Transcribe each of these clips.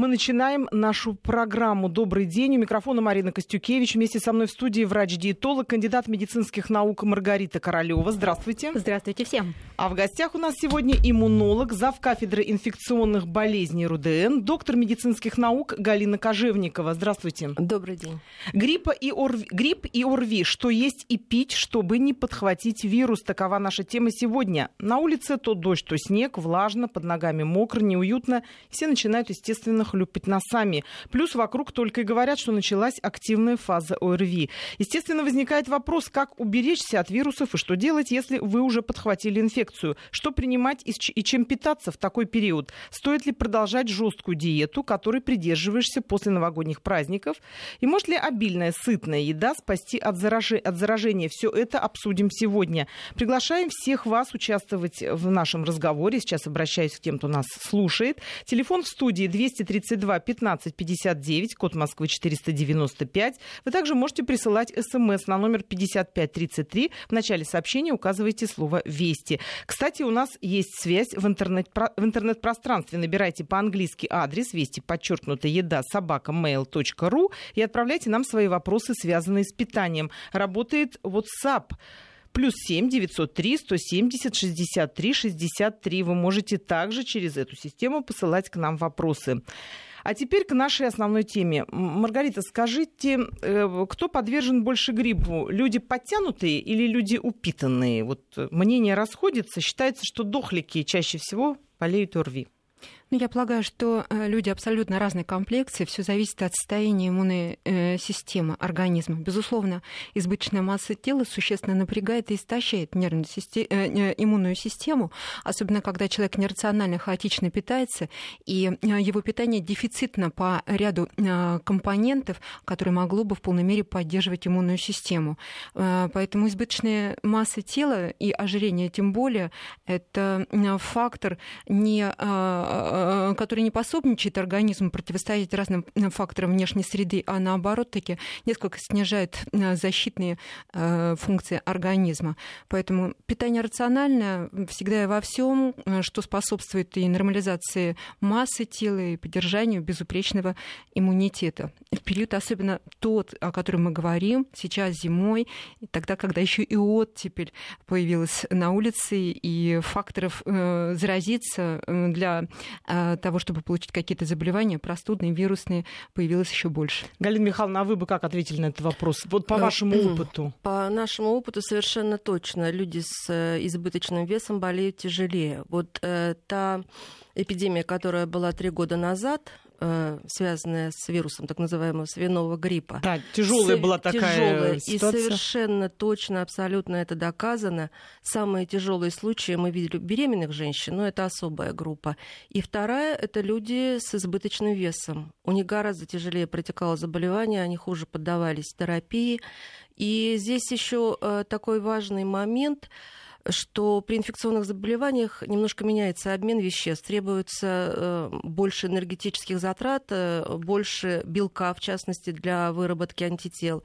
Мы начинаем нашу программу «Добрый день». У микрофона Марина Костюкевич. Вместе со мной в студии врач-диетолог, кандидат медицинских наук Маргарита Королева. Здравствуйте. Здравствуйте всем. А в гостях у нас сегодня иммунолог, зав. кафедры инфекционных болезней РУДН, доктор медицинских наук Галина Кожевникова. Здравствуйте. Добрый день. Гриппа и ОРВИ. Грипп и ОРВИ. Что есть и пить, чтобы не подхватить вирус? Такова наша тема сегодня. На улице то дождь, то снег, влажно, под ногами мокро, неуютно. Все начинают, естественно, хлюпать носами. Плюс вокруг только и говорят, что началась активная фаза ОРВИ. Естественно, возникает вопрос, как уберечься от вирусов и что делать, если вы уже подхватили инфекцию. Что принимать и чем питаться в такой период? Стоит ли продолжать жесткую диету, которой придерживаешься после новогодних праздников? И может ли обильная, сытная еда спасти от, зараж... от заражения? Все это обсудим сегодня. Приглашаем всех вас участвовать в нашем разговоре. Сейчас обращаюсь к тем, кто нас слушает. Телефон в студии 230 32 15 59, код Москвы 495. Вы также можете присылать смс на номер 5533. В начале сообщения указывайте слово «Вести». Кстати, у нас есть связь в, интернет, в интернет-пространстве. Набирайте по-английски адрес «Вести», подчеркнуто «Еда», собака, mail.ru и отправляйте нам свои вопросы, связанные с питанием. Работает WhatsApp плюс 7 903 170 63 63. Вы можете также через эту систему посылать к нам вопросы. А теперь к нашей основной теме. Маргарита, скажите, э, кто подвержен больше гриппу? Люди подтянутые или люди упитанные? Вот мнение расходится. Считается, что дохлики чаще всего болеют ОРВИ. Ну, я полагаю, что э, люди абсолютно разной комплекции, все зависит от состояния иммунной э, системы организма. Безусловно, избыточная масса тела существенно напрягает и истощает нервную систему, э, иммунную систему, особенно когда человек нерационально, хаотично питается, и его питание дефицитно по ряду компонентов, которые могло бы в полной мере поддерживать иммунную систему. Поэтому избыточная масса тела и ожирение тем более, это фактор не который не пособничает организму противостоять разным э, факторам внешней среды, а наоборот таки несколько снижает э, защитные функции организма. Поэтому питание рациональное всегда и во всем, что способствует и нормализации массы тела, и поддержанию безупречного иммунитета. В период особенно тот, о котором мы говорим, сейчас зимой, тогда, когда еще и оттепель появилась на улице, и факторов заразиться для Э, того, чтобы получить какие-то заболевания, простудные, вирусные, появилось еще больше. Галина Михайловна, а вы бы как ответили на этот вопрос? Вот по э, вашему опыту. По нашему опыту совершенно точно. Люди с э, избыточным весом болеют тяжелее. Вот э, та эпидемия, которая была три года назад, связанная с вирусом так называемого свиного гриппа. Да, тяжелая С... была такая тяжелая. ситуация. И совершенно точно, абсолютно это доказано. Самые тяжелые случаи мы видели у беременных женщин, но это особая группа. И вторая – это люди с избыточным весом. У них гораздо тяжелее протекало заболевание, они хуже поддавались терапии. И здесь еще э, такой важный момент – что при инфекционных заболеваниях немножко меняется обмен веществ, требуется э, больше энергетических затрат, э, больше белка, в частности, для выработки антител.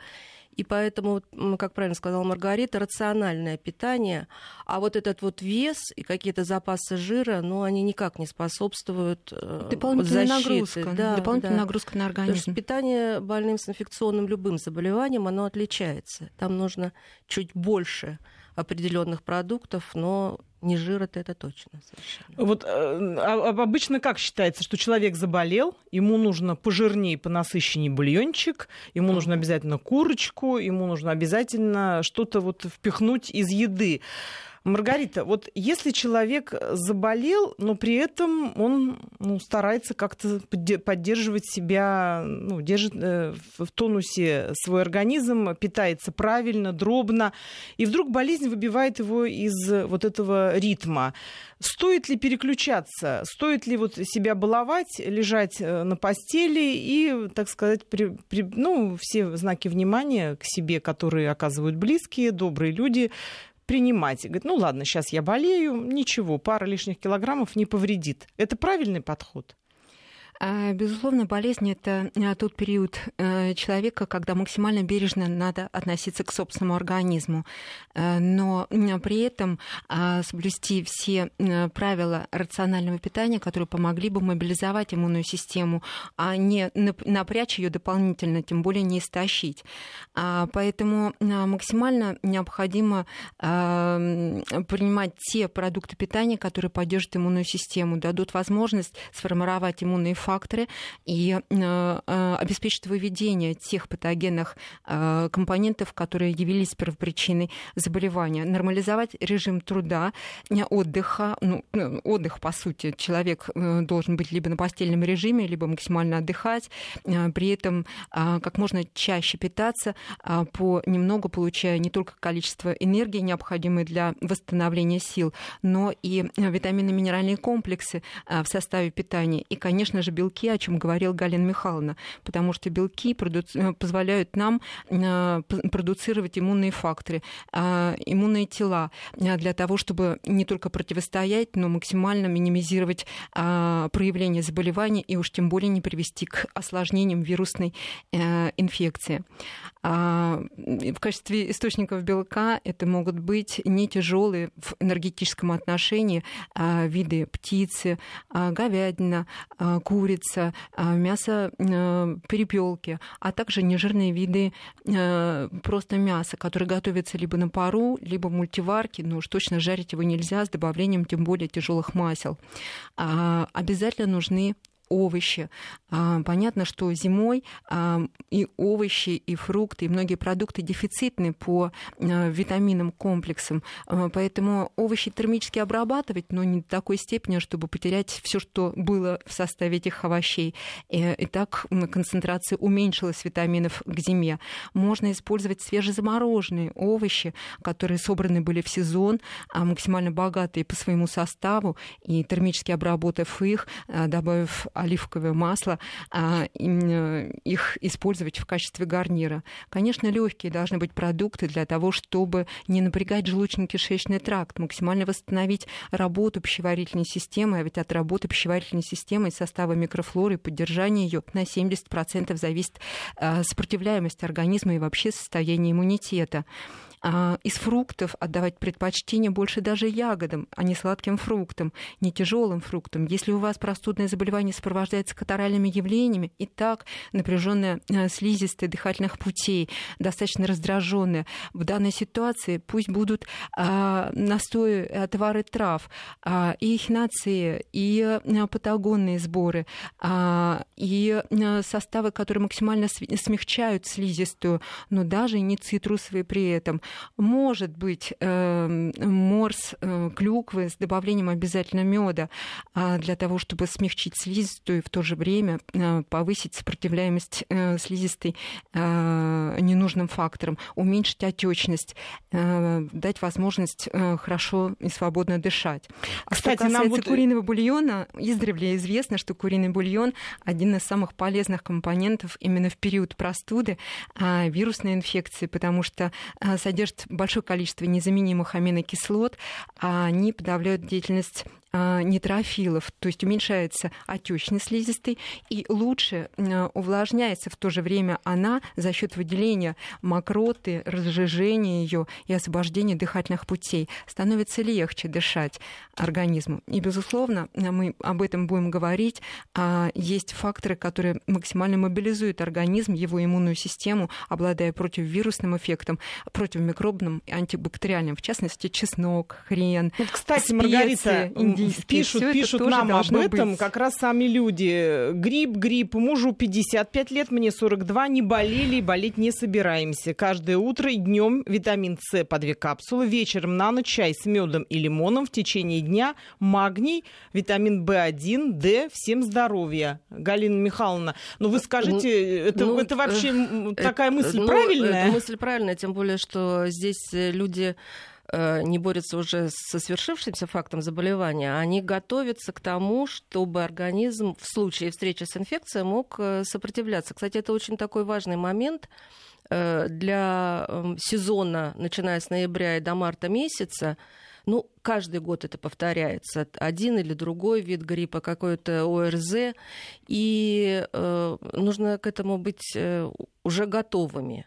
И поэтому, как правильно сказала Маргарита, рациональное питание, а вот этот вот вес и какие-то запасы жира, ну, они никак не способствуют э, Дополнительная защите. нагрузка. Да, Дополнительная да. нагрузка на организм. Потому что питание больным с инфекционным любым заболеванием, оно отличается. Там нужно чуть больше определенных продуктов, но не жир это, это точно совершенно. Вот э, а, обычно как считается, что человек заболел, ему нужно пожирнее, понасыщеннее бульончик, ему нужно обязательно курочку, ему нужно обязательно что-то вот впихнуть из еды. Маргарита, вот если человек заболел, но при этом он ну, старается как-то поддерживать себя, ну, держит э, в тонусе свой организм, питается правильно, дробно, и вдруг болезнь выбивает его из вот этого ритма. Стоит ли переключаться? Стоит ли вот себя баловать, лежать э, на постели и, так сказать, при, при, ну, все знаки внимания к себе, которые оказывают близкие, добрые люди, принимать. Говорит, ну ладно, сейчас я болею, ничего, пара лишних килограммов не повредит. Это правильный подход? А, безусловно, болезнь это а, тот период э, человека, когда максимально бережно надо относиться к собственному организму, э, но при этом а, соблюсти все э, правила рационального питания, которые помогли бы мобилизовать иммунную систему, а не напрячь ее дополнительно, тем более не истощить. Поэтому максимально необходимо принимать те продукты питания, которые поддержат иммунную систему, дадут возможность сформировать иммунные факторы и э, э, обеспечить выведение тех патогенных э, компонентов, которые явились первопричиной заболевания. Нормализовать режим труда, отдыха. Ну, отдых, по сути, человек должен быть либо на постельном режиме, либо максимально отдыхать, при этом как можно чаще питаться, по немного получая не только количество энергии, необходимой для восстановления сил, но и витаминно-минеральные комплексы в составе питания. И, конечно же, белки, о чем говорила Галина Михайловна, потому что белки продуци... Э, позволяют нам э, продуцировать иммунные факторы, а, иммунные тела э, для того, чтобы не только противостоять, но максимально минимизировать проявление заболевания и уж тем более не привести к осложнениям вирусной инфекции. А, в качестве источников белка это могут быть не тяжелые в энергетическом отношении виды птицы, говядина, курица, мясо перепелки, а также нежирные виды просто мяса, которые готовятся либо на пару, либо в мультиварке, но уж точно жарить его нельзя с добавлением тем более тяжелых масел. Обязательно нужны овощи. А, понятно, что зимой а, и овощи, и фрукты, и многие продукты дефицитны по а, витаминным комплексам, поэтому овощи термически обрабатывать, но не до такой степени, чтобы потерять все, что было в составе этих овощей. И так концентрация уменьшилась витаминов к зиме. Можно использовать свежезамороженные овощи, которые собраны были в сезон, максимально богатые по своему составу, и термически обработав их, добавив оливковое масло, а, э, их использовать в качестве гарнира. Конечно, легкие должны быть продукты для того, чтобы не напрягать желудочно-кишечный тракт, максимально восстановить работу пищеварительной системы, а ведь от работы пищеварительной системы и состава микрофлоры поддержания ее на 70% зависит а, сопротивляемость организма и вообще состояние иммунитета. А, из фруктов отдавать предпочтение больше даже ягодам, а не сладким фруктам, не тяжелым фруктам. Если у вас простудное заболевание сопровождается катаральными явлениями, и так напряженная э, слизистая дыхательных путей, достаточно раздраженная, в данной ситуации пусть будут а, настои, отвары трав, а, и эхинации, и а, патагонные сборы, и составы, которые максимально смягчают слизистую, но даже не цитрусовые при этом – может быть э, морс э, клюквы с добавлением обязательно меда э, для того, чтобы смягчить слизистую и в то же время э, повысить сопротивляемость э, слизистой ненужным факторам, уменьшить отечность, дать возможность хорошо и свободно дышать. А Кстати, что касается нам куриного бульона, издревле известно, что куриный бульон один из самых полезных компонентов именно в период простуды, э, вирусной инфекции, потому что э, содержит большое количество незаменимых аминокислот, а они подавляют деятельность нейтрофилов, то есть уменьшается отечность слизистой и лучше а, увлажняется в то же время она за счет выделения мокроты, разжижения ее и освобождения дыхательных путей. Становится легче дышать организму. И, безусловно, мы об этом будем говорить. А, есть факторы, которые максимально мобилизуют организм, его иммунную систему, обладая противовирусным эффектом, противомикробным и антибактериальным. В частности, чеснок, хрен, вот, Кстати, специи, Маргарита, пишут, Всё пишут нам об этом быть. как раз сами люди. Грипп, грипп, мужу 55 лет, мне 42, не болели и болеть не собираемся. Каждое утро и днем витамин С по две капсулы, вечером на ночь чай с медом и лимоном, в течение дня магний, витамин В1, Д, всем здоровья. Галина Михайловна, ну вы скажите, ну, это, ну, это вообще э, такая мысль ну, правильная? Это мысль правильная, тем более, что здесь люди Э, не борются уже со свершившимся фактом заболевания, они готовятся к тому, чтобы организм в случае встречи с инфекцией мог э, сопротивляться. Кстати, это очень такой важный момент э, для эм, сезона, начиная с ноября и до марта месяца, Ну, каждый год это повторяется. Один или другой вид гриппа, какой-то ОРЗ. И э, нужно к этому быть э, уже готовыми.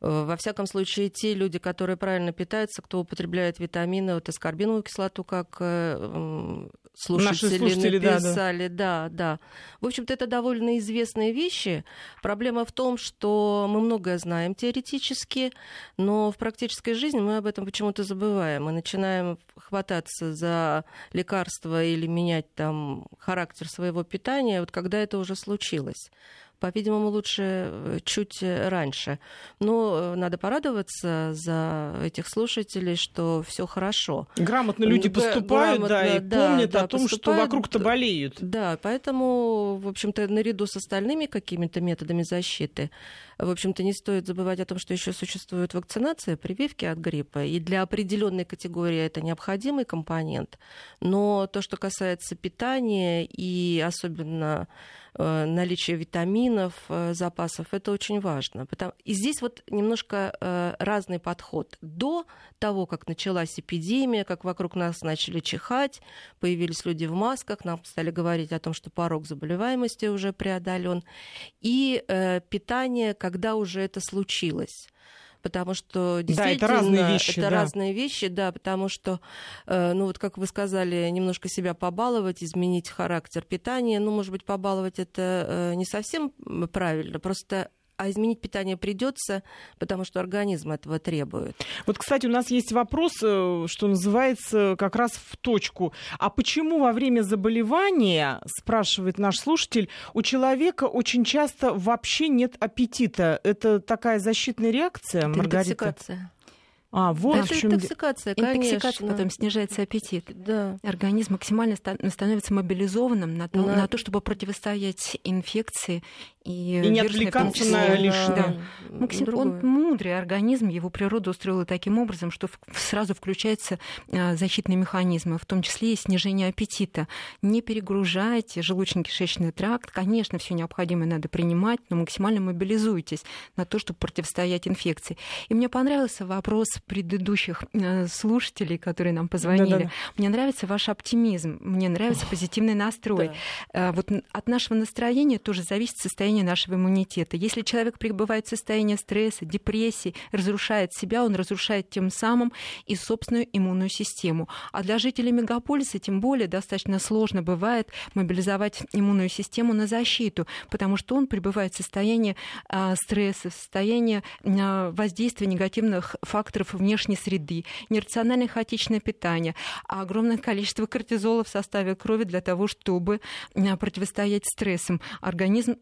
Э, во всяком случае, те люди, которые правильно питаются, кто употребляет витамины, вот аскорбиновую кислоту, как э, слушатели, слушатели написали, да, да, да. В общем-то, это довольно известные вещи. Проблема в том, что мы многое знаем теоретически, но в практической жизни мы об этом почему-то забываем. Мы начинаем хвататься за лекарства или менять там характер своего питания, вот когда это уже случилось. По-видимому, лучше э, чуть э, раньше. Но э, надо порадоваться за этих слушателей, что все хорошо. Грамотно люди поступают, Грамотно, да, и да, помнят да, о том, что вокруг-то болеют. Да, поэтому, в общем-то, наряду с остальными какими-то методами защиты, в общем-то, не стоит забывать о том, что еще существует вакцинация, прививки от гриппа, и для определенной категории это необходимый компонент. Но то, что касается питания и особенно Э, наличие витаминов, э, запасов, это очень важно. И здесь вот немножко э, разный подход. До того, как началась эпидемия, как вокруг нас начали чихать, появились люди в масках, нам стали говорить о том, что порог заболеваемости уже преодолен, и питание, когда уже это случилось потому что действительно да, это разные вещи. Это да. разные вещи, да, потому что, э, ну вот как вы сказали, немножко себя побаловать, изменить характер питания, ну, может быть, побаловать это э, не совсем правильно, просто а изменить питание придется, потому что организм этого требует. Вот, кстати, у нас есть вопрос, э, что называется, как раз в точку. А почему во время заболевания, спрашивает наш слушатель, у человека очень часто вообще нет аппетита? Это такая защитная реакция, Маргарита? Интоксикация. А, вот да, в чем... интоксикация, конечно. Интоксикация, потом снижается аппетит. Да. Организм максимально становится мобилизованным на то, на... на то чтобы противостоять инфекции и, и не отвлекаться на лишнее. Да. Максим, он мудрый организм, его природа устроила таким образом, что сразу включаются а, защитные механизмы, в том числе и снижение аппетита. Не перегружайте желудочно-кишечный тракт. Конечно, все необходимое надо принимать, но максимально мобилизуйтесь на то, чтобы противостоять инфекции. И мне понравился вопрос предыдущих э, слушателей, которые нам позвонили. Да-да-да. Мне нравится ваш оптимизм, мне нравится позитивный настрой. Да. Э, вот от нашего настроения тоже зависит состояние нашего иммунитета. Если человек пребывает в состоянии стресса, депрессии, разрушает себя, он разрушает тем самым и собственную иммунную систему. А для жителей мегаполиса тем более достаточно сложно бывает мобилизовать иммунную систему на защиту, потому что он пребывает в состоянии э, стресса, в состоянии воздействия негативных факторов внешней среды, нерациональное хаотичное питание, а огромное количество кортизола в составе крови для того, чтобы а, противостоять стрессам. Организм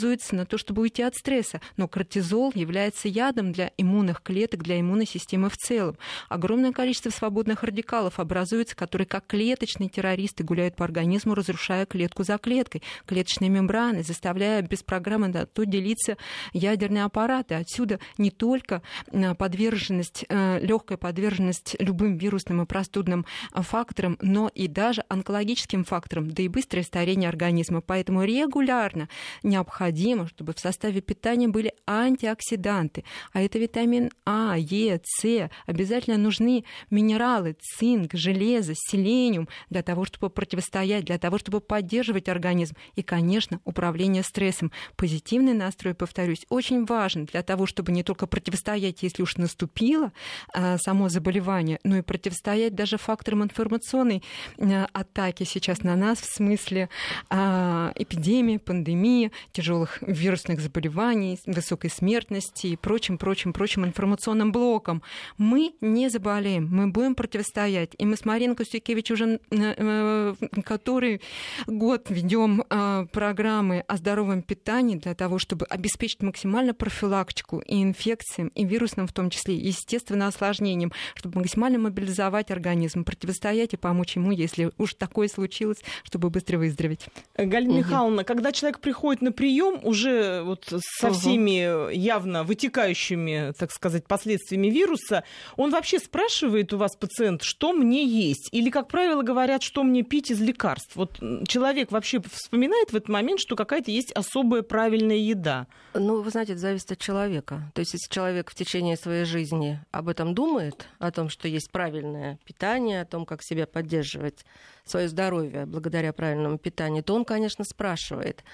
мобилизуется на то, чтобы уйти от стресса, но кортизол является ядом для иммунных клеток, для иммунной системы в целом. Огромное количество свободных радикалов образуется, которые как клеточные террористы гуляют по организму, разрушая клетку за клеткой, клеточные мембраны, заставляя без программы на то делиться ядерные аппараты. Отсюда не только а, подверженность Э, легкая подверженность любым вирусным и простудным э, факторам, но и даже онкологическим факторам, да и быстрое старение организма. Поэтому регулярно необходимо, чтобы в составе питания были антиоксиданты. А это витамин А, Е, С. Обязательно нужны минералы, цинк, железо, селениум для того, чтобы противостоять, для того, чтобы поддерживать организм. И, конечно, управление стрессом. Позитивный настрой, повторюсь, очень важен для того, чтобы не только противостоять, если уж наступило, а, само заболевание, но и противостоять даже факторам информационной а, атаки сейчас на нас в смысле а, эпидемии, пандемии, тяжелых вирусных заболеваний, высокой смертности и прочим, прочим, прочим информационным блоком. Мы не заболеем, мы будем противостоять. И мы с Мариной Костюкевич уже э, который год ведем программы о здоровом питании для того, чтобы обеспечить максимально профилактику и инфекциям, и вирусным в том числе, естественно, естественно, осложнением, чтобы максимально мобилизовать организм, противостоять и помочь ему, если уж такое случилось, чтобы быстро выздороветь. Галина угу. Михайловна, когда человек приходит на прием, прием уже вот со угу. всеми явно вытекающими, так сказать, последствиями вируса, он вообще спрашивает у вас пациент, что мне есть? Или, как правило, говорят, что мне пить из лекарств? Вот человек вообще вспоминает в этот момент, что какая-то есть особая правильная еда? Ну, вы знаете, это зависит от человека. То есть, если человек в течение своей жизни об этом думает, о том, что есть правильное питание, о том, как себя поддерживать, свое здоровье благодаря правильному питанию, то он, конечно, спрашивает.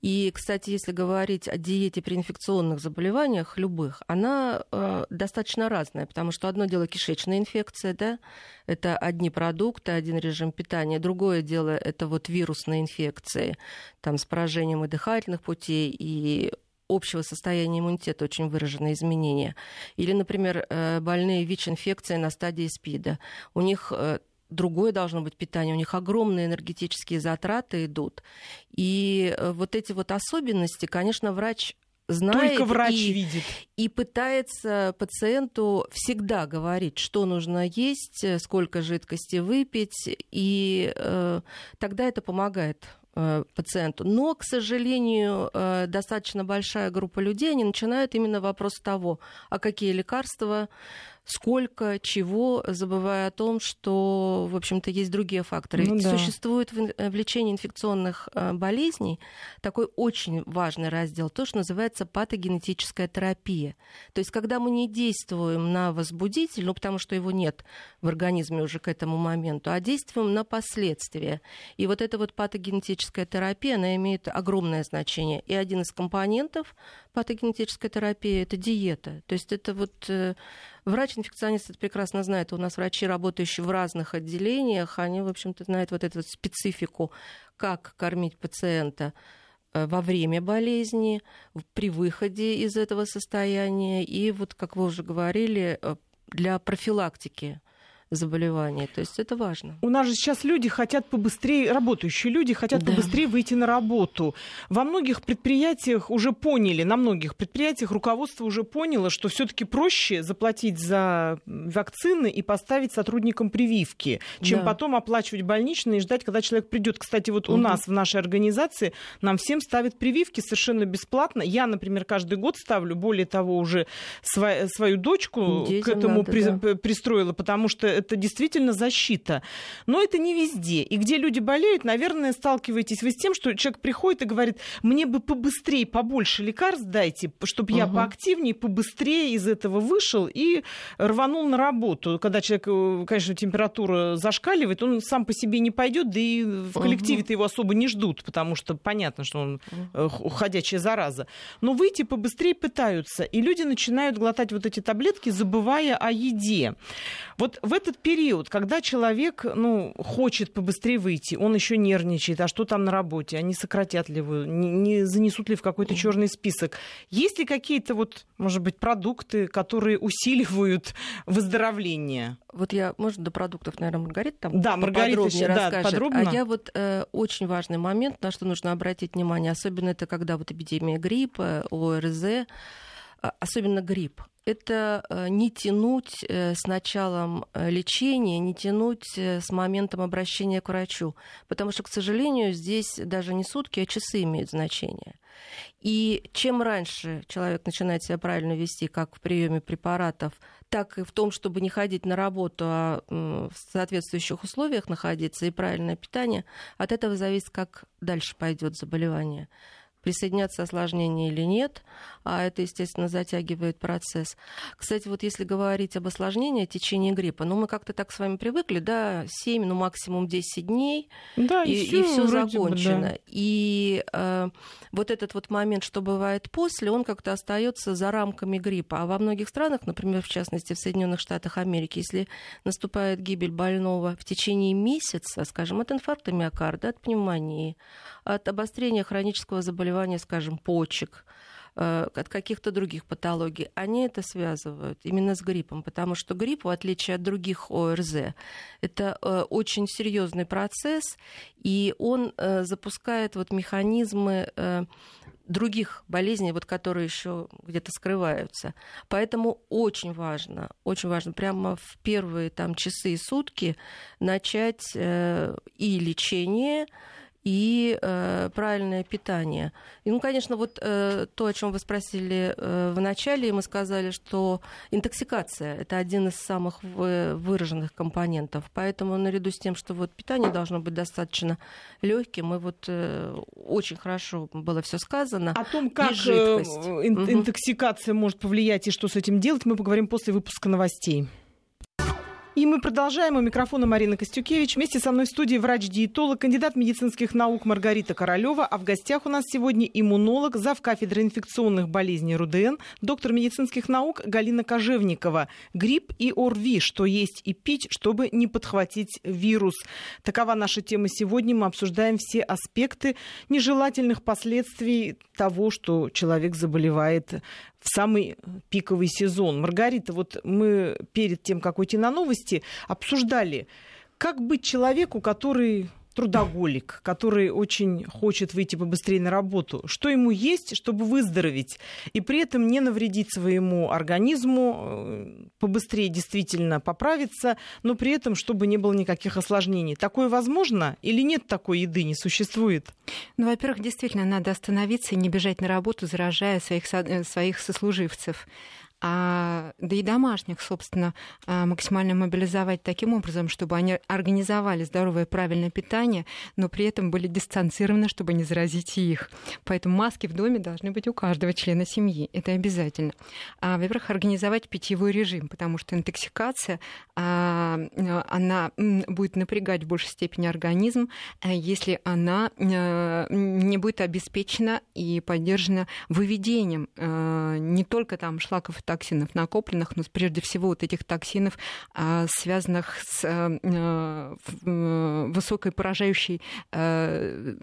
И, кстати, если говорить о диете при инфекционных заболеваниях любых, она э, достаточно разная, потому что одно дело кишечная инфекция, да, это одни продукты, один режим питания, другое дело это вот вирусные инфекции, там с поражением и дыхательных путей, и общего состояния иммунитета очень выраженные изменения. Или, например, э, больные ВИЧ-инфекцией на стадии СПИДа. У них э, другое должно быть питание, у них огромные энергетические затраты идут. И э, вот эти вот особенности, конечно, врач знает Только врач и, видит. и пытается пациенту всегда говорить, что нужно есть, э, сколько жидкости выпить, и э, тогда это помогает э, пациенту. Но, к сожалению, э, достаточно большая группа людей, они начинают именно вопрос того, а какие лекарства сколько, чего, забывая о том, что, в общем-то, есть другие факторы. Ну, да. Существует в, в лечении инфекционных э, болезней такой очень важный раздел, то, что называется патогенетическая терапия. То есть, когда мы не действуем на возбудитель, ну, потому что его нет в организме уже к этому моменту, а действуем на последствия. И вот эта вот патогенетическая терапия, она имеет огромное значение. И один из компонентов патогенетической терапии – это диета. То есть, это вот э, Врач-инфекционист это прекрасно знает. У нас врачи, работающие в разных отделениях, они, в общем-то, знают вот эту вот специфику, как кормить пациента э, во время болезни, при выходе из этого состояния и вот, как вы уже говорили, э, для профилактики заболеваний. То есть это важно. У нас же сейчас люди хотят побыстрее, работающие люди хотят да. побыстрее выйти на работу. Во многих предприятиях уже поняли, на многих предприятиях руководство уже поняло, что все-таки проще заплатить за вакцины и поставить сотрудникам прививки, чем да. потом оплачивать больничные и ждать, когда человек придет. Кстати, вот угу. у нас в нашей организации нам всем ставят прививки совершенно бесплатно. Я, например, каждый год ставлю, более того, уже свою, свою дочку Детям к этому надо, при, да. пристроила, потому что это действительно защита. Но это не везде. И где люди болеют, наверное, сталкиваетесь вы с тем, что человек приходит и говорит, мне бы побыстрее, побольше лекарств дайте, чтобы угу. я поактивнее, побыстрее из этого вышел и рванул на работу. Когда человек, э, конечно, температура зашкаливает, он сам по себе не пойдет, да и в коллективе-то его особо не ждут, потому что понятно, что он э, ходячая зараза. Но выйти побыстрее пытаются, и люди начинают глотать вот эти таблетки, забывая о еде. Вот в этот период, когда человек ну, хочет побыстрее выйти, он еще нервничает, а что там на работе, они сократят ли его, не, не занесут ли в какой-то черный список. Есть ли какие-то вот, может быть, продукты, которые усиливают выздоровление? Вот я, можно до продуктов, наверное, Маргарита там да, Маргарита еще, да, подробно. А я вот э, очень важный момент, на что нужно обратить внимание, особенно это когда вот эпидемия гриппа, ОРЗ, особенно грипп это э, не тянуть э, с началом э, лечения, не тянуть с моментом обращения к врачу. Потому что, к сожалению, здесь даже не сутки, а часы имеют значение. И чем раньше человек начинает себя правильно вести, как в приеме препаратов, так и в том, чтобы не ходить на работу, а в соответствующих условиях находиться и правильное питание, от этого зависит, как дальше пойдет заболевание присоединятся осложнения или нет, а это, естественно, затягивает процесс. Кстати, вот если говорить об осложнении течения гриппа, ну, мы как-то так с вами привыкли, да, 7, ну, максимум 10 дней, да, и, и все закончено. Бы, да. И э, вот этот вот момент, что бывает после, он как-то остается за рамками гриппа. А во многих странах, например, в частности, в Соединенных Штатах Америки, если наступает гибель больного в течение месяца, скажем, от инфаркта миокарда, от пневмонии, от обострения хронического заболевания, скажем, почек, э, от каких-то других патологий, они это связывают именно с гриппом, потому что грипп, в отличие от других ОРЗ, это э, очень серьезный процесс, и он э, запускает вот механизмы других болезней, вот, которые еще где-то скрываются. Поэтому очень важно, очень важно прямо в первые там, часы и сутки начать и лечение, и э, правильное питание. И, ну, конечно, вот э, то, о чем вы спросили э, в начале, мы сказали, что интоксикация – это один из самых выраженных компонентов. Поэтому наряду с тем, что вот питание должно быть достаточно легким, и вот э, очень хорошо было все сказано. О том, как э, интоксикация угу. может повлиять и что с этим делать, мы поговорим после выпуска новостей. И мы продолжаем. У микрофона Марина Костюкевич. Вместе со мной в студии врач-диетолог, кандидат медицинских наук Маргарита Королева. А в гостях у нас сегодня иммунолог, зав. кафедры инфекционных болезней РУДН, доктор медицинских наук Галина Кожевникова. Грипп и ОРВИ. Что есть и пить, чтобы не подхватить вирус. Такова наша тема сегодня. Мы обсуждаем все аспекты нежелательных последствий того, что человек заболевает в самый пиковый сезон. Маргарита, вот мы перед тем, как уйти на новости, обсуждали, как быть человеку, который трудоголик, который очень хочет выйти побыстрее на работу, что ему есть, чтобы выздороветь, и при этом не навредить своему организму, э, побыстрее действительно поправиться, но при этом, чтобы не было никаких осложнений. Такое возможно или нет такой еды, не существует? Ну, во-первых, действительно, надо остановиться и не бежать на работу, заражая своих, э, своих сослуживцев а, да и домашних, собственно, а, максимально мобилизовать таким образом, чтобы они организовали здоровое правильное питание, но при этом были дистанцированы, чтобы не заразить их. Поэтому маски в доме должны быть у каждого члена семьи. Это обязательно. А, во-первых, организовать питьевой режим, потому что интоксикация, а, она будет напрягать в большей степени организм, а, если она а, не будет обеспечена и поддержана выведением а, не только там шлаков токсинов накопленных, но прежде всего вот этих токсинов, а, связанных с э, э, высокой поражающей э,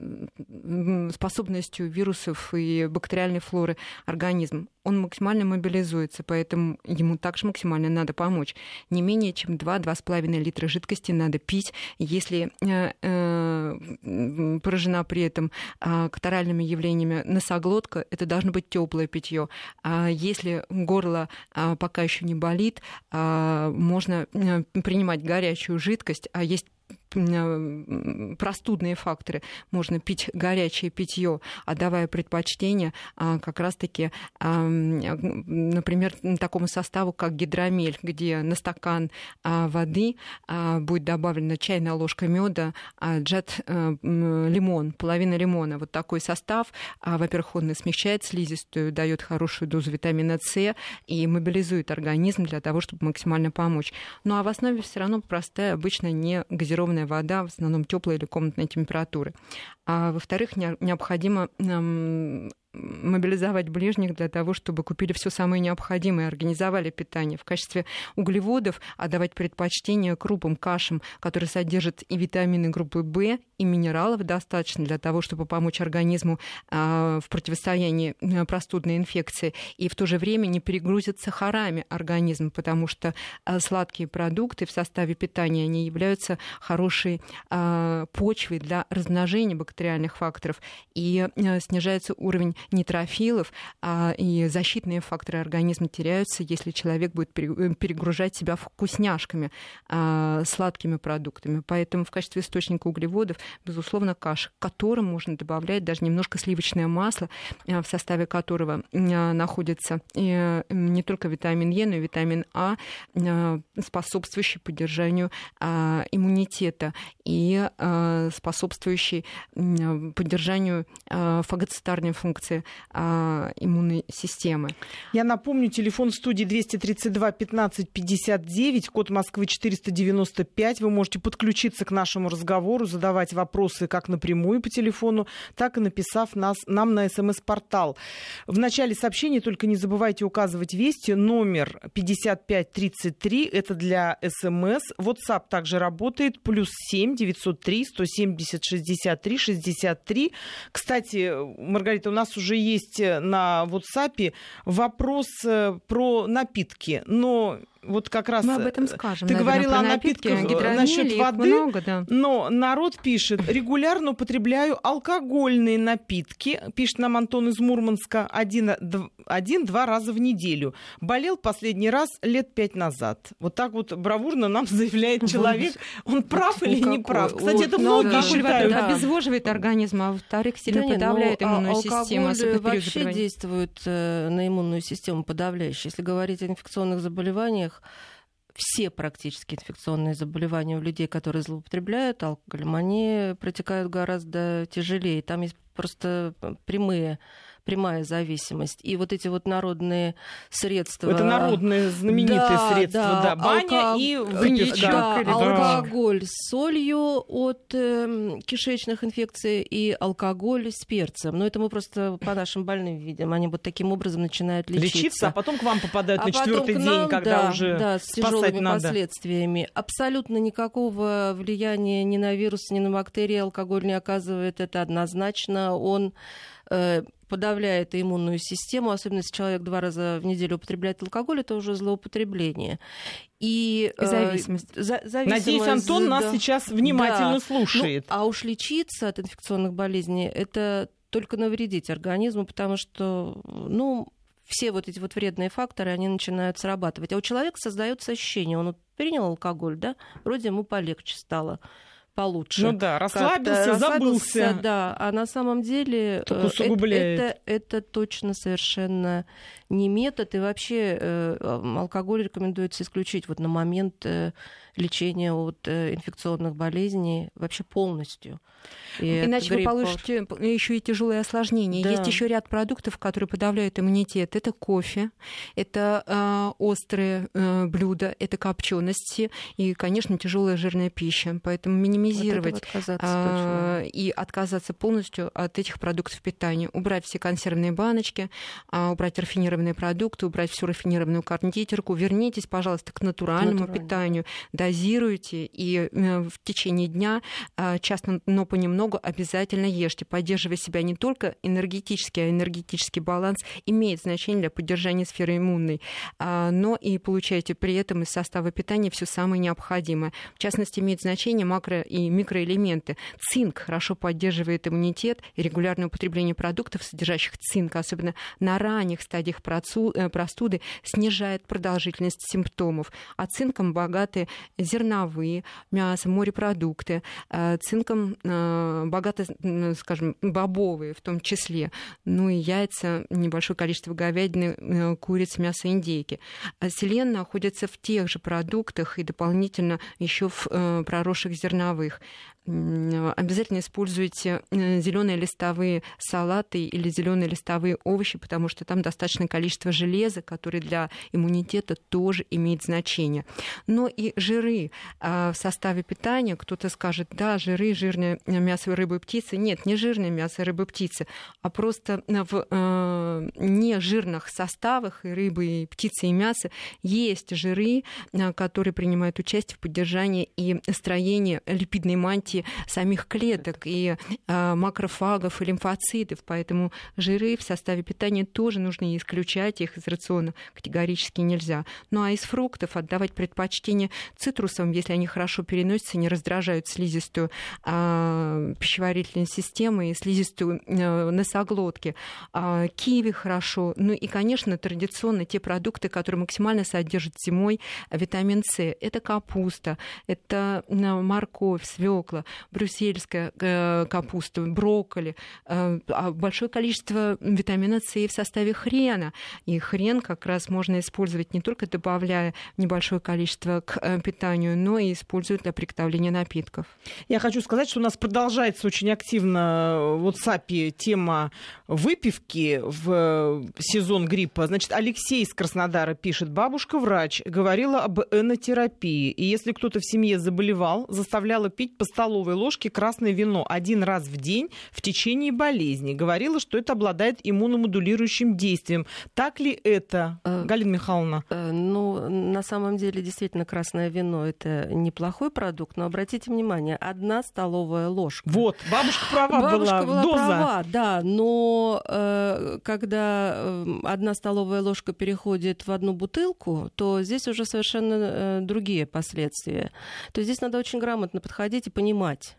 способностью вирусов и бактериальной флоры организма он максимально мобилизуется, поэтому ему также максимально надо помочь. Не менее чем 2-2,5 литра жидкости надо пить, если поражена при этом э, катаральными явлениями носоглотка, это должно быть теплое питье. А если горло э, пока еще не болит, э, можно э, принимать горячую жидкость, а есть простудные факторы. Можно пить горячее питье, отдавая предпочтение а, как раз-таки, например, такому составу, как гидромель, где на стакан а, воды а, будет добавлена чайная ложка меда, джет лимон, половина лимона. Вот такой состав, во-первых, он смягчает слизистую, дает хорошую дозу витамина С и мобилизует организм для того, чтобы максимально помочь. Ну а в основе все равно простая, обычно не газированная газированная вода, в основном теплой или комнатной температуры. А во-вторых, необходимо мобилизовать ближних для того, чтобы купили все самое необходимое, организовали питание. В качестве углеводов отдавать предпочтение крупам, кашам, которые содержат и витамины группы В, и минералов достаточно для того, чтобы помочь организму а, в противостоянии э, простудной инфекции, и в то же время не перегрузить сахарами организм, потому что а, сладкие продукты в составе питания, они являются хорошей а, почвой для размножения бактериальных факторов, и э, снижается уровень нейтрофилов, а, и защитные факторы организма теряются, если человек будет э, перегружать себя вкусняшками, а, сладкими продуктами. Поэтому в качестве источника углеводов, безусловно, каша, к которым можно добавлять даже немножко сливочное масло, а, в составе которого находится э, не только витамин Е, но и витамин А, способствующий поддержанию иммунитета и способствующий поддержанию фагоцитарной функции функции а, иммунной системы. Я напомню, телефон студии 232 15 59, код Москвы 495. Вы можете подключиться к нашему разговору, задавать вопросы как напрямую по телефону, так и написав нас, нам на смс-портал. В начале сообщения только не забывайте указывать вести номер 5533, это для смс. WhatsApp также работает, плюс 7 903 170 63 63. Кстати, Маргарита, у нас уже уже есть э, на WhatsApp вопрос э, про напитки, но вот как раз мы об этом скажем. Ты наверное, говорила о напитках насчет воды, много, да. но народ пишет: регулярно употребляю алкогольные напитки. Пишет нам Антон из Мурманска. Один, один-два раза в неделю. Болел последний раз лет пять назад. Вот так вот бравурно нам заявляет человек. Он прав или не прав? Кстати, это многие считают. Обезвоживает организм, а во-вторых, сильно Да нет, ну, подавляет а- иммунную систему. алкоголь вообще действует э, на иммунную систему подавляюще. Если говорить о инфекционных заболеваниях, все практически инфекционные заболевания у людей, которые злоупотребляют алкоголем, они протекают гораздо тяжелее. Там есть просто прямые прямая зависимость. И вот эти вот народные средства... Это народные знаменитые Да, средства, да, баня алко- и Да, выпивка. алкоголь с солью от эм, кишечных инфекций и алкоголь с перцем. Но это мы просто по нашим больным видим. Они вот таким образом начинают лечиться. Лечиться, а потом к вам попадают А на четвертый день, нам, когда да, уже да, с тяжелыми надо. последствиями. Абсолютно никакого влияния ни на вирус, ни на бактерии алкоголь не оказывает. Это однозначно. Он э, подавляет иммунную систему, особенно если человек два раза в неделю употребляет алкоголь, это уже злоупотребление. И, э, Зависимость. за- Надеюсь, зависимость, Антон нас да. сейчас внимательно Да. слушает. Ну, а уж лечиться от инфекционных болезней это только навредить организму, потому что, ну, все вот эти вот вредные факторы, они начинают срабатывать. А у человека создается ощущение, он вот принял алкоголь, да, вроде ему полегче стало, получше. Ну да, расслабился, Как-то забылся. Да, а на самом деле Только э, усугубляет. Это, это, это точно совершенно не метод. И вообще э, алкоголь рекомендуется исключить вот на момент э, лечения от э, инфекционных болезней вообще полностью. И Иначе вы получите еще и тяжелые осложнения. Да. Есть еще ряд продуктов, которые подавляют иммунитет. Это кофе, это э, острые э, блюда, это копчености и, конечно, тяжелая жирная пища. Поэтому От минимизировать отказаться а, точно. и отказаться полностью от этих продуктов питания. Убрать все консервные баночки, а, убрать рафинированные продукты, убрать всю рафинированную кондитерку. Вернитесь, пожалуйста, к натуральному Натурально. питанию. Дозируйте и э, в течение дня а, часто, но понемногу обязательно ешьте, поддерживая себя не только энергетически, а энергетический баланс имеет значение для поддержания сферы иммунной, а, но и получаете при этом из состава питания все самое необходимое. В частности, имеет значение макро- и микроэлементы. Цинк хорошо поддерживает иммунитет, и регулярное употребление продуктов, содержащих цинк, особенно на ранних стадиях э, простуды, снижает продолжительность симптомов. А цинком богаты зерновые, мясо, морепродукты. А Цинком э, богаты, скажем, бобовые в том числе. Ну и яйца, небольшое количество говядины, э, куриц, мяса, индейки. А Селен находится в тех же продуктах и дополнительно еще в проросших зерновых. М, Обязательно используйте зеленые листовые салаты или зеленые листовые овощи, потому что там достаточное количество железа, которое для иммунитета тоже имеет значение. Но и жиры а, в составе питания, кто-то скажет, да, жиры, жирное мясо рыбы, птицы. Нет, не жирное мясо рыбы, птицы, а просто в э, нежирных составах и рыбы, и птицы, и мяса есть жиры, а, которые принимают участие в поддержании и строении липидной мантии самих клеток и а, макрофагов и лимфоцитов. Поэтому жиры в составе питания тоже нужно исключать, их из рациона категорически нельзя. Ну а из фруктов отдавать предпочтение цитрусам, если они хорошо переносятся, не раздражают слизистую а, пищеварительной системы и слизистую а, носоглотки. А, киви хорошо. Ну и, конечно, традиционно те продукты, которые максимально содержат зимой витамин С. Это капуста, это а, морковь, свекла, брюссельская э, капуста, брокколи. Э, а большое количество витамина С в составе хрена. И хрен как раз можно использовать не только добавляя небольшое количество к э, питанию, но и используя для приготовления напитков. Я хочу сказать, что у нас продолжается очень активно в WhatsApp тема выпивки в сезон гриппа. Значит, Алексей из Краснодара пишет, бабушка врач говорила об энотерапии. И если кто-то в семье заболевал, заставляла пить по столовой ложке красное вино один раз в день в течение болезни. Говорила, что это обладает иммуномодулирующим действием. Так ли это, Э, Галина Михайловна? Э, Ну, на самом деле, действительно, красное вино это неплохой продукт, но обратите внимание, одна столовая ложка. Вот, бабушка права Бабушка была. была Доза. права, да, но э, когда э, одна столовая ложка переходит в одну бутылку, то здесь уже совершенно э, другие последствия. То есть здесь надо очень грамотно подходить и понимать.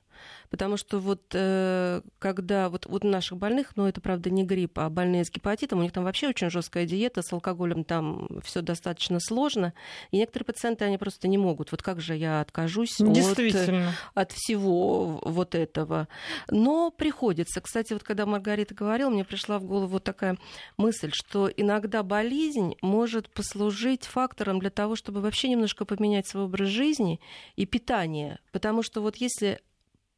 Потому что вот э, когда вот, вот у наших больных, ну это правда не грипп, а больные с гепатитом, у них там вообще очень жесткая диета, с алкоголем там все достаточно сложно. И некоторые пациенты, они просто не могут. Вот как же я откажусь от, от всего вот этого. Но приходится. Кстати, вот когда Маргарита говорила, мне пришла в голову вот такая мысль, что иногда болезнь может послужить фактором для того, чтобы вообще немножко поменять свой образ жизни и питание. Потому что вот если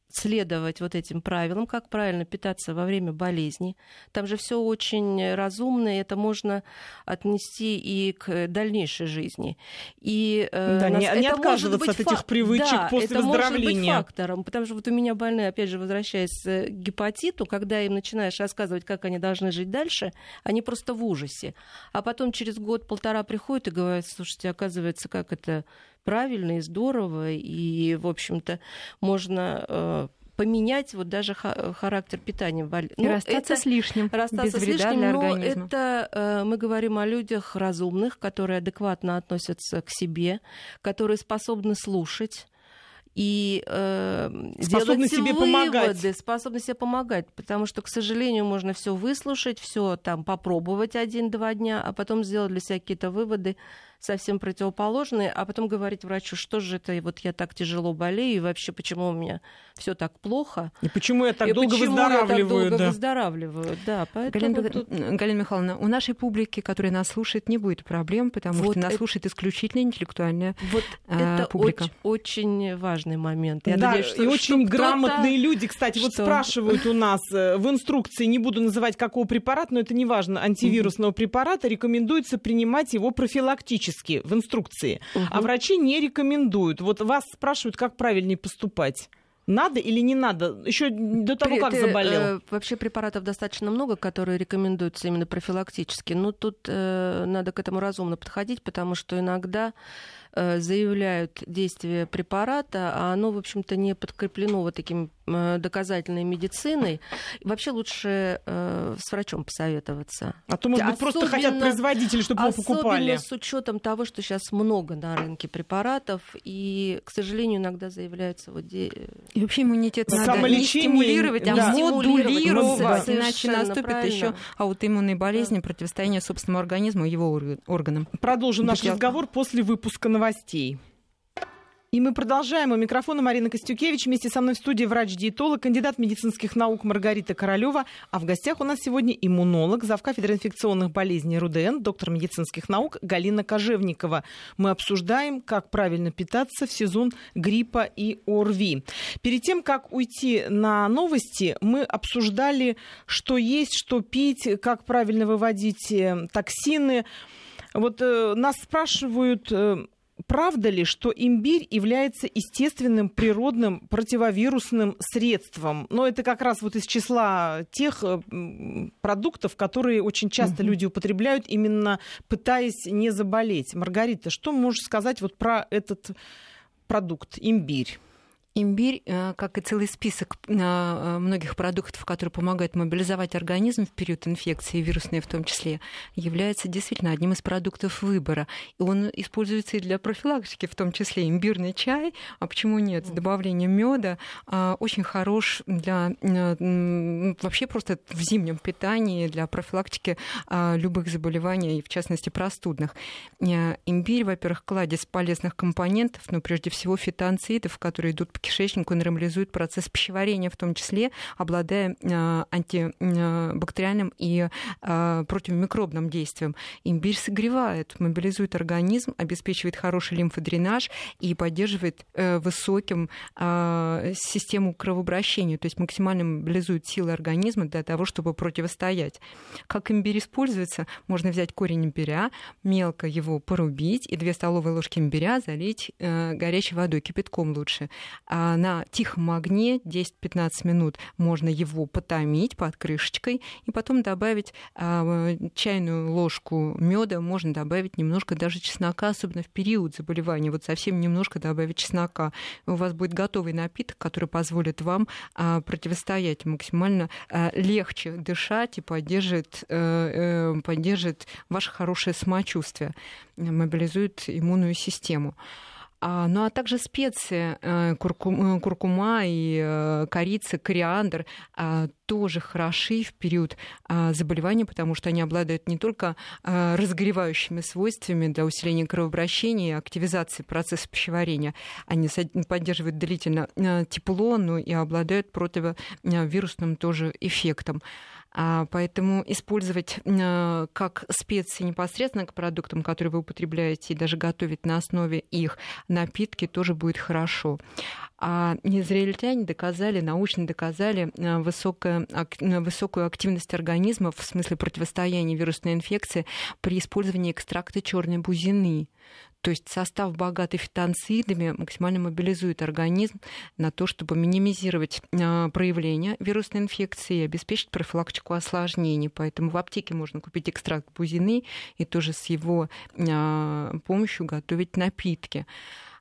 следовать вот этим правилам, как правильно питаться во время болезни. Там же все очень разумно, и это можно отнести и к дальнейшей жизни. И, э, да, нас, не, не отказываться от этих привычек да, после это выздоровления. Может быть фактором, потому что вот у меня больные, опять же, возвращаясь к гепатиту, когда им начинаешь рассказывать, как они должны жить дальше, они просто в ужасе. А потом через год-полтора приходят и говорят, слушайте, оказывается, как это правильно и здорово, и, в общем-то, можно э, поменять вот даже характер питания. И ну, расстаться это, с лишним, расстаться без с лишним, для но организма. это э, мы говорим о людях разумных, которые адекватно относятся к себе, которые способны слушать и э, способны себе выводы, помогать. способны себе помогать, потому что, к сожалению, можно все выслушать, все там попробовать один-два дня, а потом сделать для себя какие-то выводы, совсем противоположные, а потом говорить врачу, что же это, вот я так тяжело болею, и вообще почему у меня все так плохо. И почему я так и долго выздоравливаю. Я так долго да. выздоравливаю, да. Поэтому Галина, тут... Галина Михайловна, у нашей публики, которая нас слушает, не будет проблем, потому вот что нас это... слушает исключительно интеллектуальная вот э, это публика. Очень, очень важный момент. Я да, надеюсь, что, и очень грамотные люди, кстати, что... вот спрашивают у нас э, в инструкции, не буду называть какого препарата, но это не важно, антивирусного препарата, рекомендуется принимать его профилактически практически в инструкции, угу. а врачи не рекомендуют. Вот вас спрашивают, как правильнее поступать. Надо или не надо? Еще до того, как заболел. Э, вообще препаратов достаточно много, которые рекомендуются именно профилактически. Но тут э, надо к этому разумно подходить, потому что иногда Э, заявляют действие препарата, а оно, в общем-то, не подкреплено вот таким э, доказательной медициной. Вообще лучше э, с врачом посоветоваться. А то, может быть, особенно, просто хотят производители, чтобы его покупали. Особенно с учетом того, что сейчас много на рынке препаратов, и, к сожалению, иногда заявляются вот... Де... И вообще иммунитет надо не стимулировать, а да. модулировать, иначе наступит еще аутоиммунные болезни, противостояние собственному организму и его органам. Продолжим наш разговор после выпуска новостей. И мы продолжаем. У микрофона Марина Костюкевич. Вместе со мной в студии врач-диетолог, кандидат медицинских наук Маргарита Королева. А в гостях у нас сегодня иммунолог, завкафедры инфекционных болезней РУДН, доктор медицинских наук Галина Кожевникова. Мы обсуждаем, как правильно питаться в сезон гриппа и ОРВИ. Перед тем, как уйти на новости, мы обсуждали, что есть, что пить, как правильно выводить э, токсины. Вот э, нас спрашивают, э, правда ли, что имбирь является естественным природным противовирусным средством? Но это как раз вот из числа тех э, продуктов, которые очень часто угу. люди употребляют, именно пытаясь не заболеть. Маргарита, что можешь сказать вот про этот продукт, имбирь? Имбирь, э, как и целый список э, э, многих продуктов, которые помогают мобилизовать организм в период инфекции, вирусные в том числе, является действительно одним из продуктов выбора. И он используется и для профилактики, в том числе имбирный чай, а почему нет, с добавлением меда, очень хорош для вообще просто в зимнем питании, для профилактики любых заболеваний, в частности простудных. Имбирь, во-первых, кладезь полезных компонентов, но прежде всего фитонцидов, которые идут по кишечнику нормализует процесс пищеварения, в том числе обладая э, антибактериальным и э, противомикробным действием. Имбирь согревает, мобилизует организм, обеспечивает хороший лимфодренаж и поддерживает э, высоким систему кровообращения, то есть максимально мобилизует силы организма для того, чтобы противостоять. Как имбирь используется? Можно взять корень имбиря, мелко его порубить и 2 столовые ложки имбиря залить горячей водой, кипятком лучше. А на тихом огне 10-15 минут можно его потомить под крышечкой и потом добавить а, чайную ложку меда, можно добавить немножко даже чеснока, особенно в период заболевания, вот совсем немножко добавить чеснока. У вас будет готовый напиток, который позволит вам а, противостоять максимально легче дышать и поддержит, э, э, поддержит ваше хорошее самочувствие, мобилизует иммунную систему. А, ну а также специи, э, куркума, куркума и э, корица, кориандр а, тоже хороши в период а, заболевания, потому что они обладают не только а, разогревающими свойствами для усиления кровообращения и активизации процесса пищеварения, они поддерживают длительно тепло, но и обладают противовирусным тоже эффектом. А, поэтому использовать а, как специи непосредственно к продуктам, которые вы употребляете, и даже готовить на основе их напитки тоже будет хорошо. А израильтяне доказали, научно доказали а, высокую, высокую активность организма в смысле противостояния вирусной инфекции при использовании экстракта черной бузины. То есть состав, богатый фитонцидами, максимально мобилизует организм на то, чтобы минимизировать а, проявление вирусной инфекции и обеспечить профилактику осложнений. Поэтому в аптеке можно купить экстракт бузины и тоже с его а, помощью готовить напитки.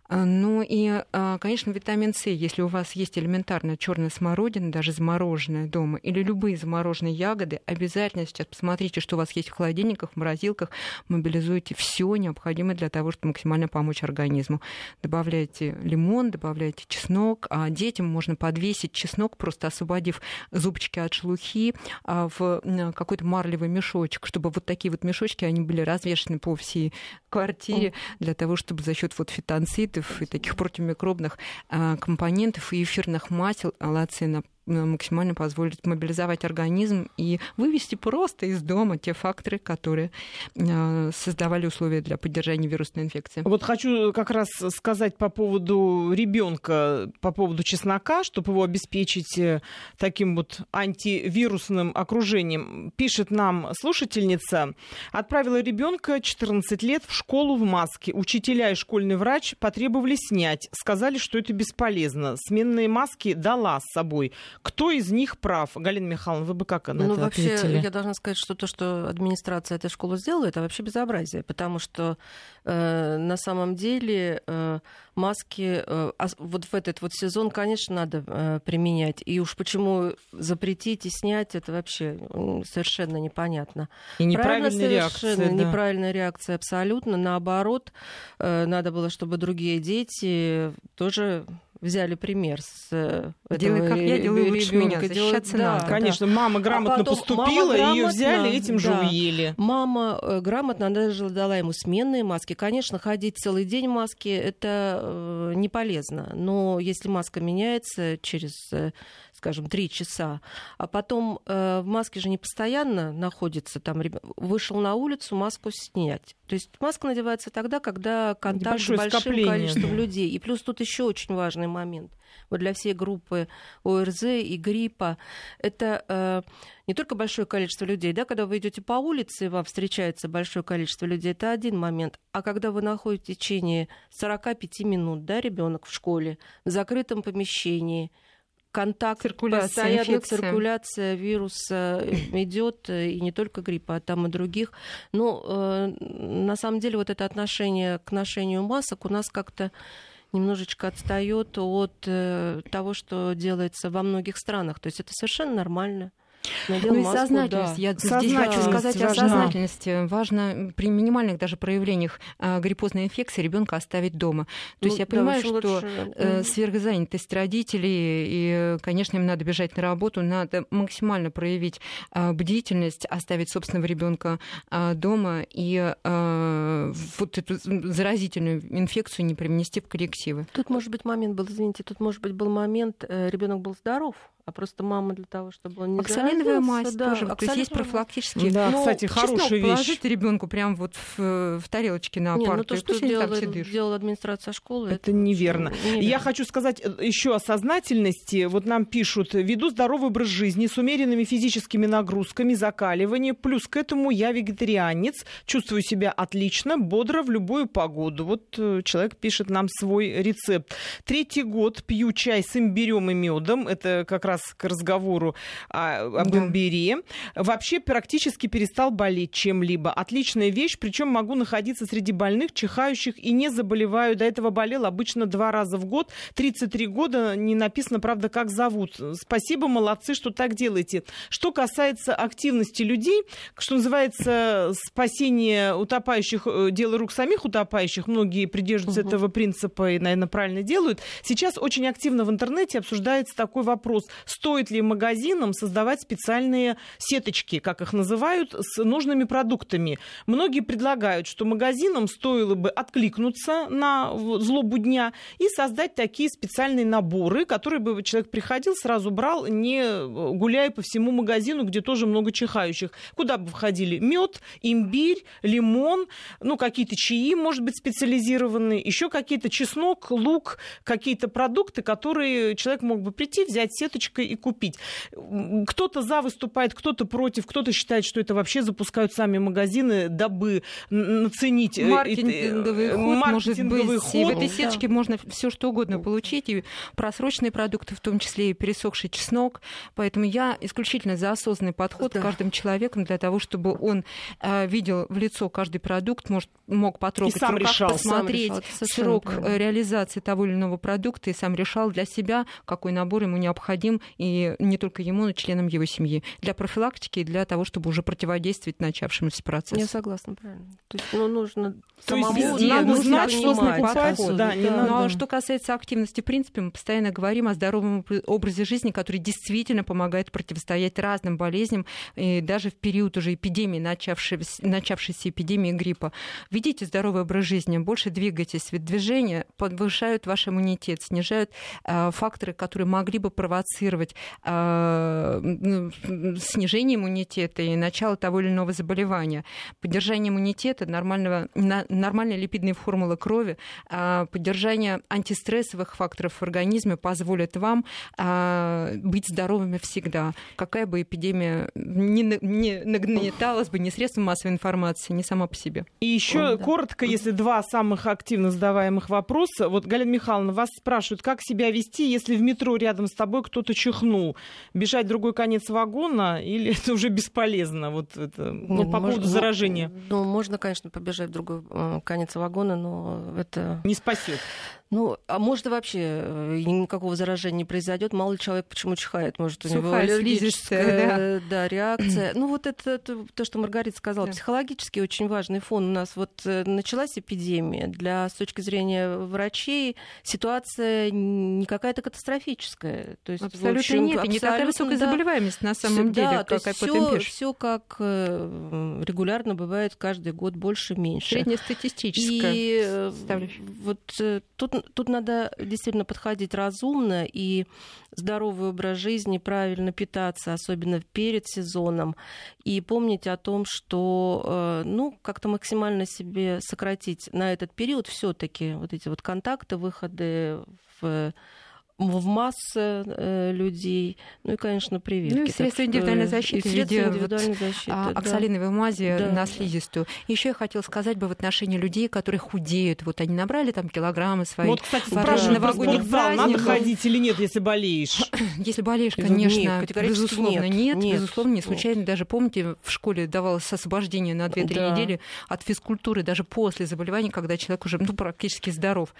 А, ну и, а, конечно, витамин С, если у вас есть элементарная черная смородина, даже замороженная дома, или любые замороженные ягоды, обязательно сейчас посмотрите, что у вас есть в холодильниках, в морозилках, мобилизуйте все необходимое для того, чтобы максимально помочь организму. Добавляйте лимон, добавляйте чеснок, а детям можно подвесить чеснок, просто освободив зубчики от шелухи а, в какой-то марлевый мешочек, чтобы вот такие вот мешочки, они были развешены по всей квартире для того, чтобы за счет вот фитонцид ферментов и таких противомикробных а, компонентов и эфирных масел аллацина Э, максимально позволить мобилизовать организм и вывести просто из дома те факторы, которые э, создавали условия для поддержания вирусной инфекции. Вот хочу как раз сказать по поводу ребенка, по поводу чеснока, чтобы его обеспечить э, таким вот антивирусным окружением. Пишет нам слушательница, отправила ребенка 14 лет в школу в маске. Учителя и школьный врач потребовали снять. Сказали, что это бесполезно. Сменные маски дала с собой. Кто из них прав? Галина Михайловна, вы бы как на ну, это вообще, ответили? я должна сказать, что то, что администрация этой школы сделала, это вообще безобразие, потому что э, на самом деле э, маски э, вот в этот вот сезон, конечно, надо э, применять. И уж почему запретить и снять, это вообще совершенно непонятно. И неправильная реакция. Да. Неправильная реакция абсолютно. Наоборот, э, надо было, чтобы другие дети тоже взяли пример с э, Делай, как я делаю лучше меня, защищаться да, надо. Конечно, мама грамотно а поступила, мама ее взяли, этим да, же уели. Мама э, грамотно, она даже дала ему сменные маски. Конечно, ходить целый день в маске, это э, не полезно. Но если маска меняется через скажем, три часа, а потом э, в маске же не постоянно находится, там вышел на улицу, маску снять. То есть маска надевается тогда, когда контакт с большим скопление. количеством людей. И плюс тут еще очень важный момент. Вот для всей группы ОРЗ и гриппа это э, не только большое количество людей, да, когда вы идете по улице, вам встречается большое количество людей, это один момент. А когда вы находите в течение 45 минут, да, ребенок в школе, в закрытом помещении, контакт, циркуляция, постоянно инфекция. циркуляция вируса идет, э, и не только гриппа, а там и других. Но э, на самом деле вот это отношение к ношению масок у нас как-то немножечко отстает от э, того, что делается во многих странах. То есть это совершенно нормально. Надел ну и маску, сознательность. Да. Я здесь хочу сказать важна. о сознательности. Важно при минимальных даже проявлениях э, гриппозной инфекции ребенка оставить дома. То ну, есть я да, понимаю, что лучше... э, сверхзанятость родителей, и, конечно, им надо бежать на работу, надо максимально проявить э, бдительность, оставить собственного ребенка э, дома и вот эту заразительную инфекцию не принести в коллективы. Тут, может быть, момент был, извините, тут, может быть, был момент, э, ребенок был здоров, а просто мама для того, чтобы он не Оксалиновая мазь да, тоже. То есть есть профилактические. Да, ну, кстати, хорошая вещь. положить ребенку прям вот в, в тарелочке на не, парту. Ну, то, что делала, делала администрация школы. Это, это неверно. неверно. Я хочу сказать э, еще о сознательности. Вот нам пишут, веду здоровый образ жизни с умеренными физическими нагрузками, закаливание. Плюс к этому я вегетарианец. Чувствую себя отлично, бодро в любую погоду. Вот э, человек пишет нам свой рецепт. Третий год пью чай с имбирем и медом. Это как раз раз к разговору о, об да. имбире. Вообще практически перестал болеть чем-либо. Отличная вещь, причем могу находиться среди больных, чихающих и не заболеваю. До этого болел обычно два раза в год. 33 года, не написано, правда, как зовут. Спасибо, молодцы, что так делаете. Что касается активности людей, что называется спасение утопающих, э, дело рук самих утопающих, многие придерживаются угу. этого принципа и, наверное, правильно делают. Сейчас очень активно в интернете обсуждается такой вопрос, стоит ли магазинам создавать специальные сеточки, как их называют, с нужными продуктами. Многие предлагают, что магазинам стоило бы откликнуться на злобу дня и создать такие специальные наборы, которые бы человек приходил, сразу брал, не гуляя по всему магазину, где тоже много чихающих. Куда бы входили мед, имбирь, лимон, ну, какие-то чаи, может быть, специализированные, еще какие-то чеснок, лук, какие-то продукты, которые человек мог бы прийти, взять и купить. Кто-то за выступает, кто-то против, кто-то считает, что это вообще запускают сами магазины, дабы наценить... Э, маркетинговый ход, маркетинговый может быть. Ход. И в этой сеточке да. можно все что угодно получить, и просроченные продукты, в том числе и пересохший чеснок. Поэтому я исключительно за осознанный подход да. каждым человеком для того, чтобы он э, видел в лицо каждый продукт, может, мог потрогать, и сам руках, решал, посмотреть сам решал, срок правильно. Э, реализации того или иного продукта и сам решал для себя, какой набор ему необходим, и не только ему, но и членам его семьи. Для профилактики и для того, чтобы уже противодействовать начавшемуся процессу. Я согласна, правильно. То есть, ну, нужно То есть везде нужно знать, что покупать. Да, не да. Надо. Но что касается активности, в принципе, мы постоянно говорим о здоровом образе жизни, который действительно помогает противостоять разным болезням, и даже в период уже эпидемии, начавшейся, начавшейся эпидемии гриппа. Ведите здоровый образ жизни, больше двигайтесь, ведь движение повышают ваш иммунитет, снижают э, факторы, которые могли бы провоцировать э, снижение иммунитета и начало того или иного заболевания. Поддержание иммунитета, нормального, нормальной липидной формулы крови, э, поддержание антистрессовых факторов в организме позволит вам э, быть здоровыми всегда. Какая бы эпидемия не, не нагнеталась бы, ни средством массовой информации, ни сама по себе. И еще да. коротко, если два самых активно задаваемых вопроса. Вот, Галина Михайловна, вас спрашивают, как себя вести, если в метро рядом с тобой кто-то чихнул? Бежать в другой конец вагона или это уже бесполезно? Вот это, ну, по поводу можно, заражения. Ну, можно, конечно, побежать в другой э, конец вагона, но это... Не спасет. Ну, а может, вообще э, никакого заражения не произойдет. Мало ли человек почему чихает. Может, у Сухая, него аллергическая да. Да, реакция. Ну, вот это, это то, что Маргарита сказала. Да. Психологически очень важный фон. У нас вот э, началась эпидемия. Для, с точки зрения врачей ситуация не какая-то катастрофическая. То есть, абсолютно общем, нет. Абсолютно, не такая высокая да, заболеваемость на самом деле, да, как все, все как э, регулярно бывает каждый год больше-меньше. Среднестатистическая. И вот тут тут надо действительно подходить разумно и здоровый образ жизни, правильно питаться, особенно перед сезоном, и помнить о том, что, э, ну, как-то максимально себе сократить на этот период все-таки вот эти вот контакты, выходы в в массы э, людей. Ну и, конечно, прививки. Ну и средства индивидуальной защиты. И средства индивидуальной защиты, а, да. Оксалиновой мази да. на слизистую. Еще я хотела сказать бы в отношении людей, которые худеют. Вот они набрали там килограммы свои. Вот, кстати, спрашивают про спортзал, надо ходить или нет, если болеешь? Если болеешь, конечно, нет, безусловно, нет. нет. Безусловно, не случайно. Нет. Даже, помните, в школе давалось освобождение на 2-3 да. недели от физкультуры, даже после заболевания, когда человек уже ну, практически здоров.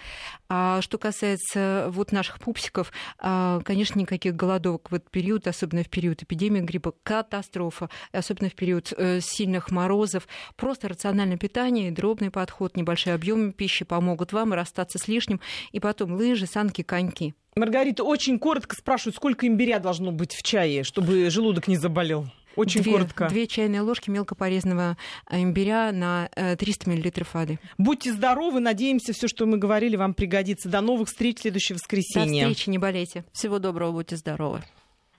А что касается вот наших пупсиков, пупсиков. А, конечно, никаких голодовок в этот период, особенно в период эпидемии гриппа, катастрофа, особенно в период э, сильных морозов. Просто рациональное питание, дробный подход, небольшие объемы пищи помогут вам расстаться с лишним. И потом лыжи, санки, коньки. Маргарита, очень коротко спрашивают, сколько имбиря должно быть в чае, чтобы желудок не заболел? Очень две, коротко. Две чайные ложки мелкопорезанного э, имбиря на 300 э, мл воды. Будьте здоровы. Надеемся, все, что мы говорили, вам пригодится. До новых встреч в следующее воскресенье. До встречи, не болейте. Всего доброго, будьте здоровы.